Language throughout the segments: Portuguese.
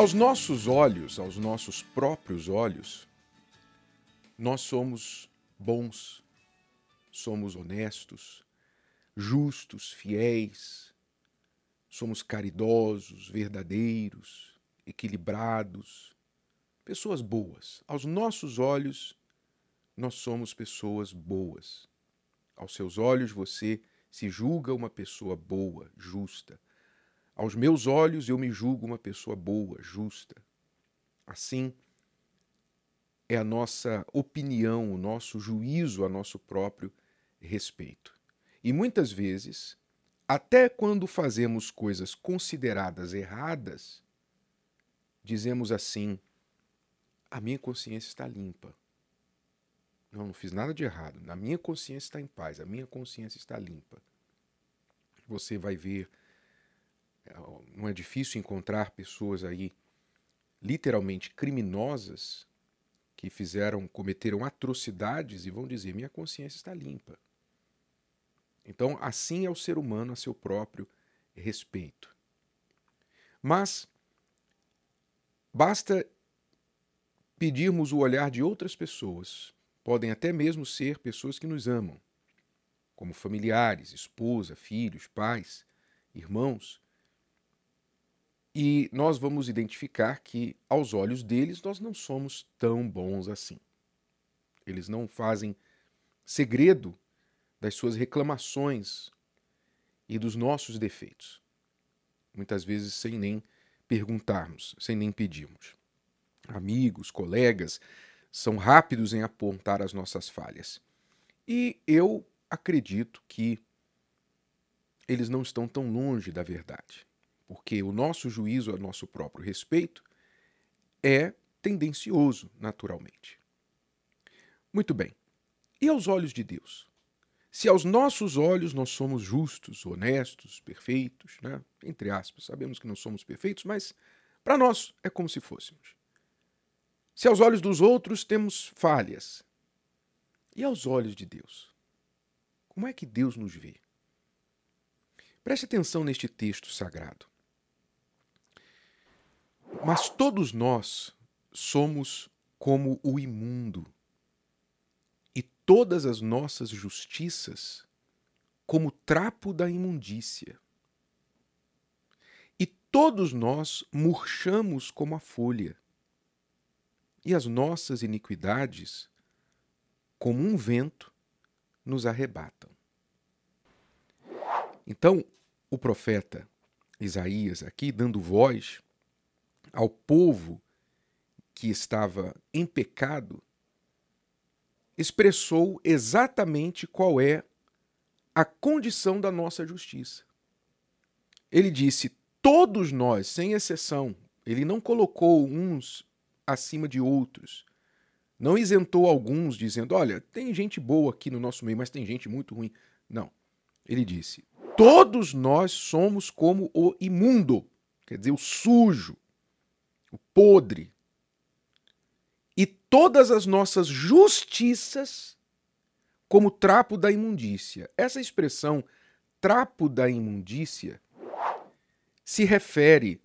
Aos nossos olhos, aos nossos próprios olhos, nós somos bons, somos honestos, justos, fiéis, somos caridosos, verdadeiros, equilibrados, pessoas boas. Aos nossos olhos, nós somos pessoas boas. Aos seus olhos, você se julga uma pessoa boa, justa. Aos meus olhos, eu me julgo uma pessoa boa, justa. Assim, é a nossa opinião, o nosso juízo a nosso próprio respeito. E muitas vezes, até quando fazemos coisas consideradas erradas, dizemos assim: a minha consciência está limpa. Não, não fiz nada de errado. A minha consciência está em paz, a minha consciência está limpa. Você vai ver, não é difícil encontrar pessoas aí literalmente criminosas que fizeram, cometeram atrocidades e vão dizer: minha consciência está limpa. Então, assim é o ser humano a seu próprio respeito. Mas basta pedirmos o olhar de outras pessoas, podem até mesmo ser pessoas que nos amam, como familiares, esposa, filhos, pais, irmãos, e nós vamos identificar que, aos olhos deles, nós não somos tão bons assim. Eles não fazem segredo das suas reclamações e dos nossos defeitos. Muitas vezes sem nem perguntarmos, sem nem pedirmos. Amigos, colegas são rápidos em apontar as nossas falhas. E eu acredito que eles não estão tão longe da verdade porque o nosso juízo a nosso próprio respeito é tendencioso, naturalmente. Muito bem. E aos olhos de Deus? Se aos nossos olhos nós somos justos, honestos, perfeitos, né? entre aspas, sabemos que não somos perfeitos, mas para nós é como se fôssemos. Se aos olhos dos outros temos falhas, e aos olhos de Deus? Como é que Deus nos vê? Preste atenção neste texto sagrado. Mas todos nós somos como o imundo, e todas as nossas justiças como trapo da imundícia. E todos nós murchamos como a folha, e as nossas iniquidades, como um vento, nos arrebatam. Então, o profeta Isaías, aqui dando voz ao povo que estava em pecado, expressou exatamente qual é a condição da nossa justiça. Ele disse: todos nós, sem exceção, ele não colocou uns acima de outros. Não isentou alguns dizendo: olha, tem gente boa aqui no nosso meio, mas tem gente muito ruim. Não. Ele disse: todos nós somos como o imundo, quer dizer, o sujo podre. E todas as nossas justiças como trapo da imundícia. Essa expressão trapo da imundícia se refere,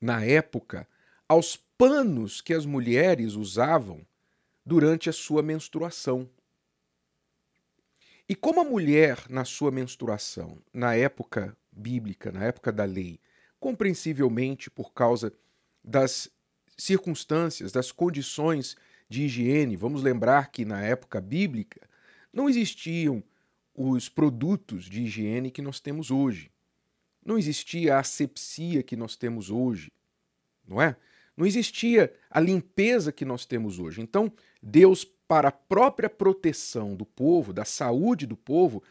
na época, aos panos que as mulheres usavam durante a sua menstruação. E como a mulher, na sua menstruação, na época bíblica, na época da lei, compreensivelmente por causa das circunstâncias, das condições de higiene. Vamos lembrar que na época bíblica não existiam os produtos de higiene que nós temos hoje. Não existia a asepsia que nós temos hoje, não é? Não existia a limpeza que nós temos hoje. Então, Deus, para a própria proteção do povo, da saúde do povo,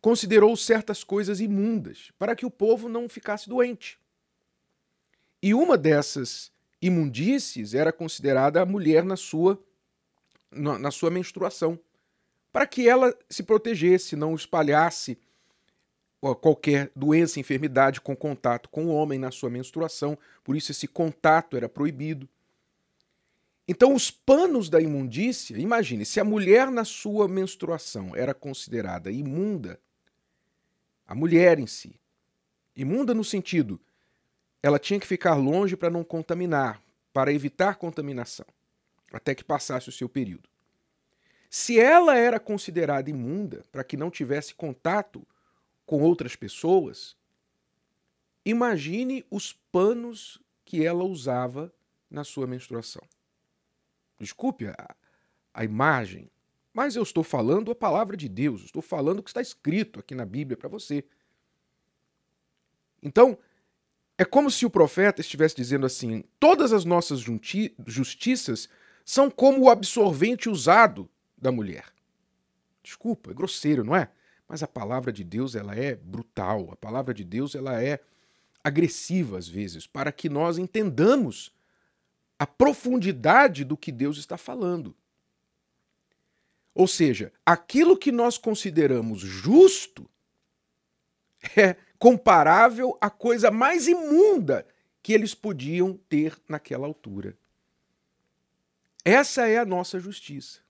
considerou certas coisas imundas, para que o povo não ficasse doente. E uma dessas imundícies era considerada a mulher na sua, na, na sua menstruação, para que ela se protegesse, não espalhasse qualquer doença, enfermidade com contato com o homem na sua menstruação, por isso esse contato era proibido. Então, os panos da imundícia, imagine, se a mulher na sua menstruação era considerada imunda, a mulher em si, imunda no sentido ela tinha que ficar longe para não contaminar, para evitar contaminação, até que passasse o seu período. Se ela era considerada imunda para que não tivesse contato com outras pessoas, imagine os panos que ela usava na sua menstruação. Desculpe a, a imagem, mas eu estou falando a palavra de Deus, estou falando o que está escrito aqui na Bíblia para você. Então, é como se o profeta estivesse dizendo assim: todas as nossas justiças são como o absorvente usado da mulher. Desculpa, é grosseiro, não é? Mas a palavra de Deus ela é brutal, a palavra de Deus ela é agressiva às vezes, para que nós entendamos a profundidade do que Deus está falando. Ou seja, aquilo que nós consideramos justo é comparável à coisa mais imunda que eles podiam ter naquela altura. Essa é a nossa justiça.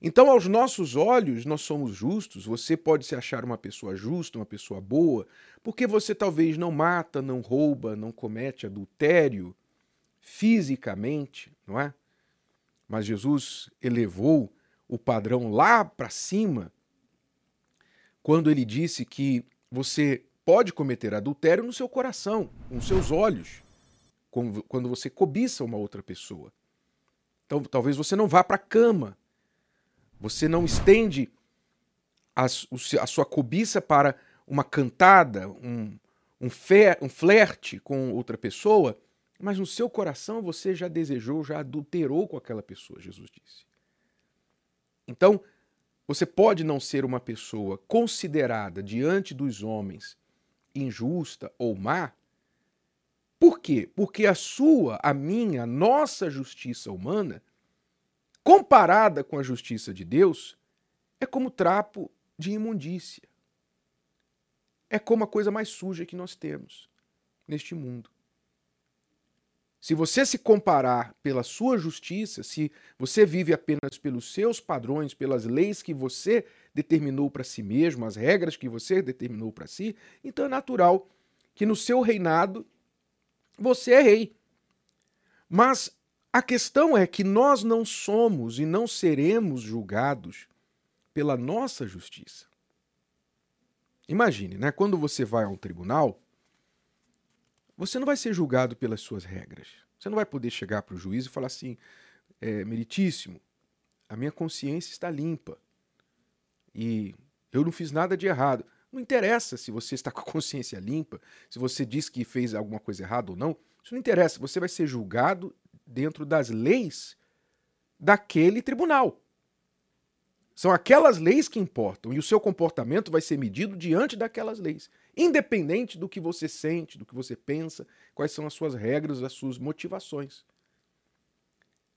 Então, aos nossos olhos, nós somos justos. Você pode se achar uma pessoa justa, uma pessoa boa, porque você talvez não mata, não rouba, não comete adultério fisicamente, não é? Mas Jesus elevou o padrão lá para cima quando ele disse que você pode cometer adultério no seu coração, com seus olhos, quando você cobiça uma outra pessoa. Então, talvez você não vá para a cama, você não estende a, a, sua cobiça para uma cantada, um, um, fer, um flerte com outra pessoa, mas no seu coração você já desejou, já adulterou com aquela pessoa, Jesus disse. Então, você pode não ser uma pessoa considerada diante dos homens injusta ou má. Por quê? Porque a sua, a minha, a nossa justiça humana, comparada com a justiça de Deus, é como trapo de imundícia. É como a coisa mais suja que nós temos neste mundo. Se você se comparar pela sua justiça, se você vive apenas pelos seus padrões, pelas leis que você determinou para si mesmo, as regras que você determinou para si, então é natural que no seu reinado você é rei. Mas a questão é que nós não somos e não seremos julgados pela nossa justiça. Imagine, né? Quando você vai a um tribunal, você não vai ser julgado pelas suas regras. Você não vai poder chegar para o juiz e falar assim: é, meritíssimo, a minha consciência está limpa e eu não fiz nada de errado. Não interessa se você está com a consciência limpa, se você diz que fez alguma coisa errada ou não. Isso não interessa. Você vai ser julgado dentro das leis daquele tribunal. São aquelas leis que importam e o seu comportamento vai ser medido diante daquelas leis, independente do que você sente, do que você pensa, quais são as suas regras, as suas motivações.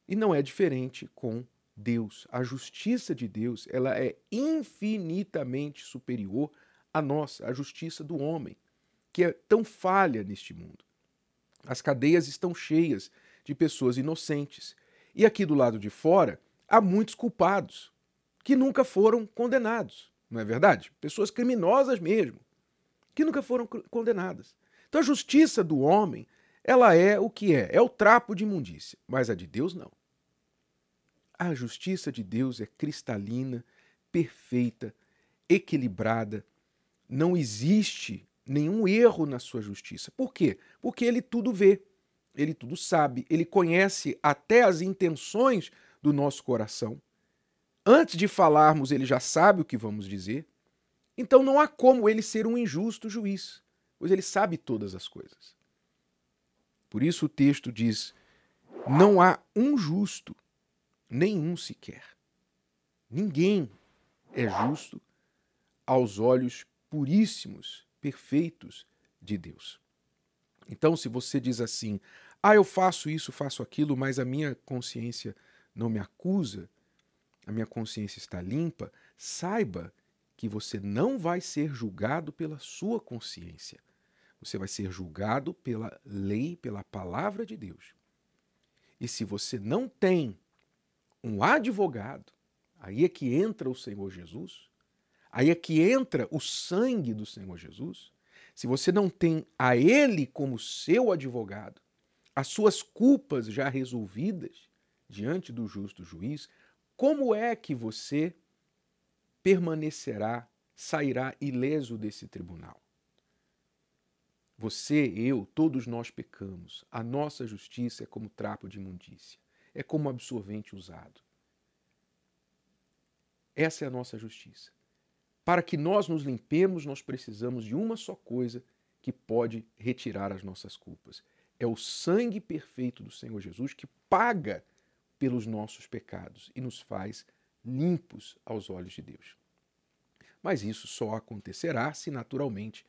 E não é diferente com Deus. A justiça de Deus, ela é infinitamente superior à nossa, à justiça do homem, que é tão falha neste mundo. As cadeias estão cheias de pessoas inocentes. E aqui do lado de fora, há muitos culpados que nunca foram condenados, não é verdade? Pessoas criminosas mesmo, que nunca foram condenadas. Então a justiça do homem, ela é o que é, é o trapo de imundícia, mas a de Deus não. A justiça de Deus é cristalina, perfeita, equilibrada. Não existe nenhum erro na sua justiça. Por quê? Porque ele tudo vê, ele tudo sabe, ele conhece até as intenções do nosso coração. Antes de falarmos, ele já sabe o que vamos dizer. Então não há como ele ser um injusto juiz, pois ele sabe todas as coisas. Por isso o texto diz: não há um justo, nenhum sequer. Ninguém é justo aos olhos puríssimos, perfeitos de Deus. Então, se você diz assim, ah, eu faço isso, faço aquilo, mas a minha consciência não me acusa, a minha consciência está limpa, saiba que você não vai ser julgado pela sua consciência. Você vai ser julgado pela lei, pela palavra de Deus. E se você não tem um advogado, aí é que entra o Senhor Jesus, aí é que entra o sangue do Senhor Jesus. se você não tem a Ele como seu advogado, as suas culpas já resolvidas diante do justo juiz, como é que você permanecerá, sairá ileso desse tribunal? Você, eu, todos nós pecamos. A nossa justiça é como trapo de imundícia, é como absorvente usado. Essa é a nossa justiça. Para que nós nos limpemos, nós precisamos de uma só coisa que pode retirar as nossas culpas. É o sangue perfeito do Senhor Jesus que paga pelos nossos pecados e nos faz limpos aos olhos de Deus. Mas isso só acontecerá se naturalmente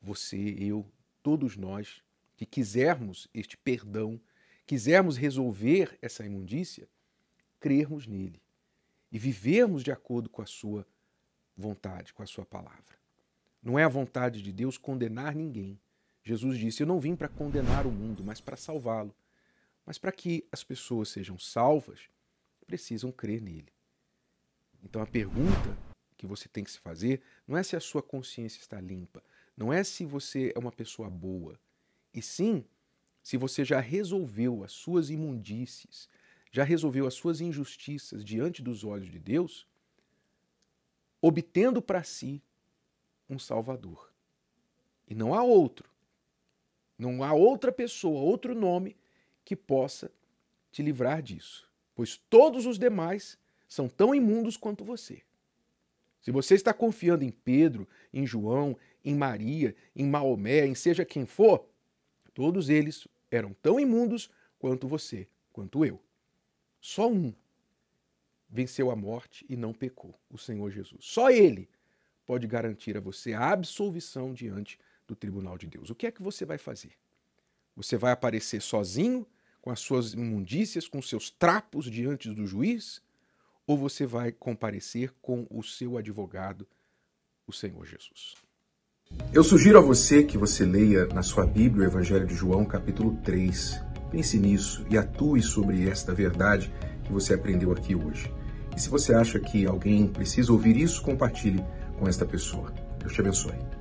você, eu, todos nós que quisermos este perdão, quisermos resolver essa imundícia, crermos nele e vivermos de acordo com a sua vontade, com a sua palavra. Não é a vontade de Deus condenar ninguém. Jesus disse: Eu não vim para condenar o mundo, mas para salvá-lo. Mas para que as pessoas sejam salvas, precisam crer nele. Então a pergunta que você tem que se fazer não é se a sua consciência está limpa, não é se você é uma pessoa boa, e sim se você já resolveu as suas imundícies, já resolveu as suas injustiças diante dos olhos de Deus, obtendo para si um Salvador. E não há outro, não há outra pessoa, outro nome que possa te livrar disso, pois todos os demais são tão imundos quanto você. Se você está confiando em Pedro, em João, em Maria, em Maomé, em seja quem for, todos eles eram tão imundos quanto você, quanto eu. Só um venceu a morte e não pecou, o Senhor Jesus. Só ele pode garantir a você a absolvição diante do tribunal de Deus. O que é que você vai fazer? Você vai aparecer sozinho, com as suas imundícias, com seus trapos diante do juiz? Ou você vai comparecer com o seu advogado, o Senhor Jesus? Eu sugiro a você que você leia na sua Bíblia o Evangelho de João, capítulo 3. Pense nisso e atue sobre esta verdade que você aprendeu aqui hoje. E se você acha que alguém precisa ouvir isso, compartilhe com esta pessoa. Deus te abençoe.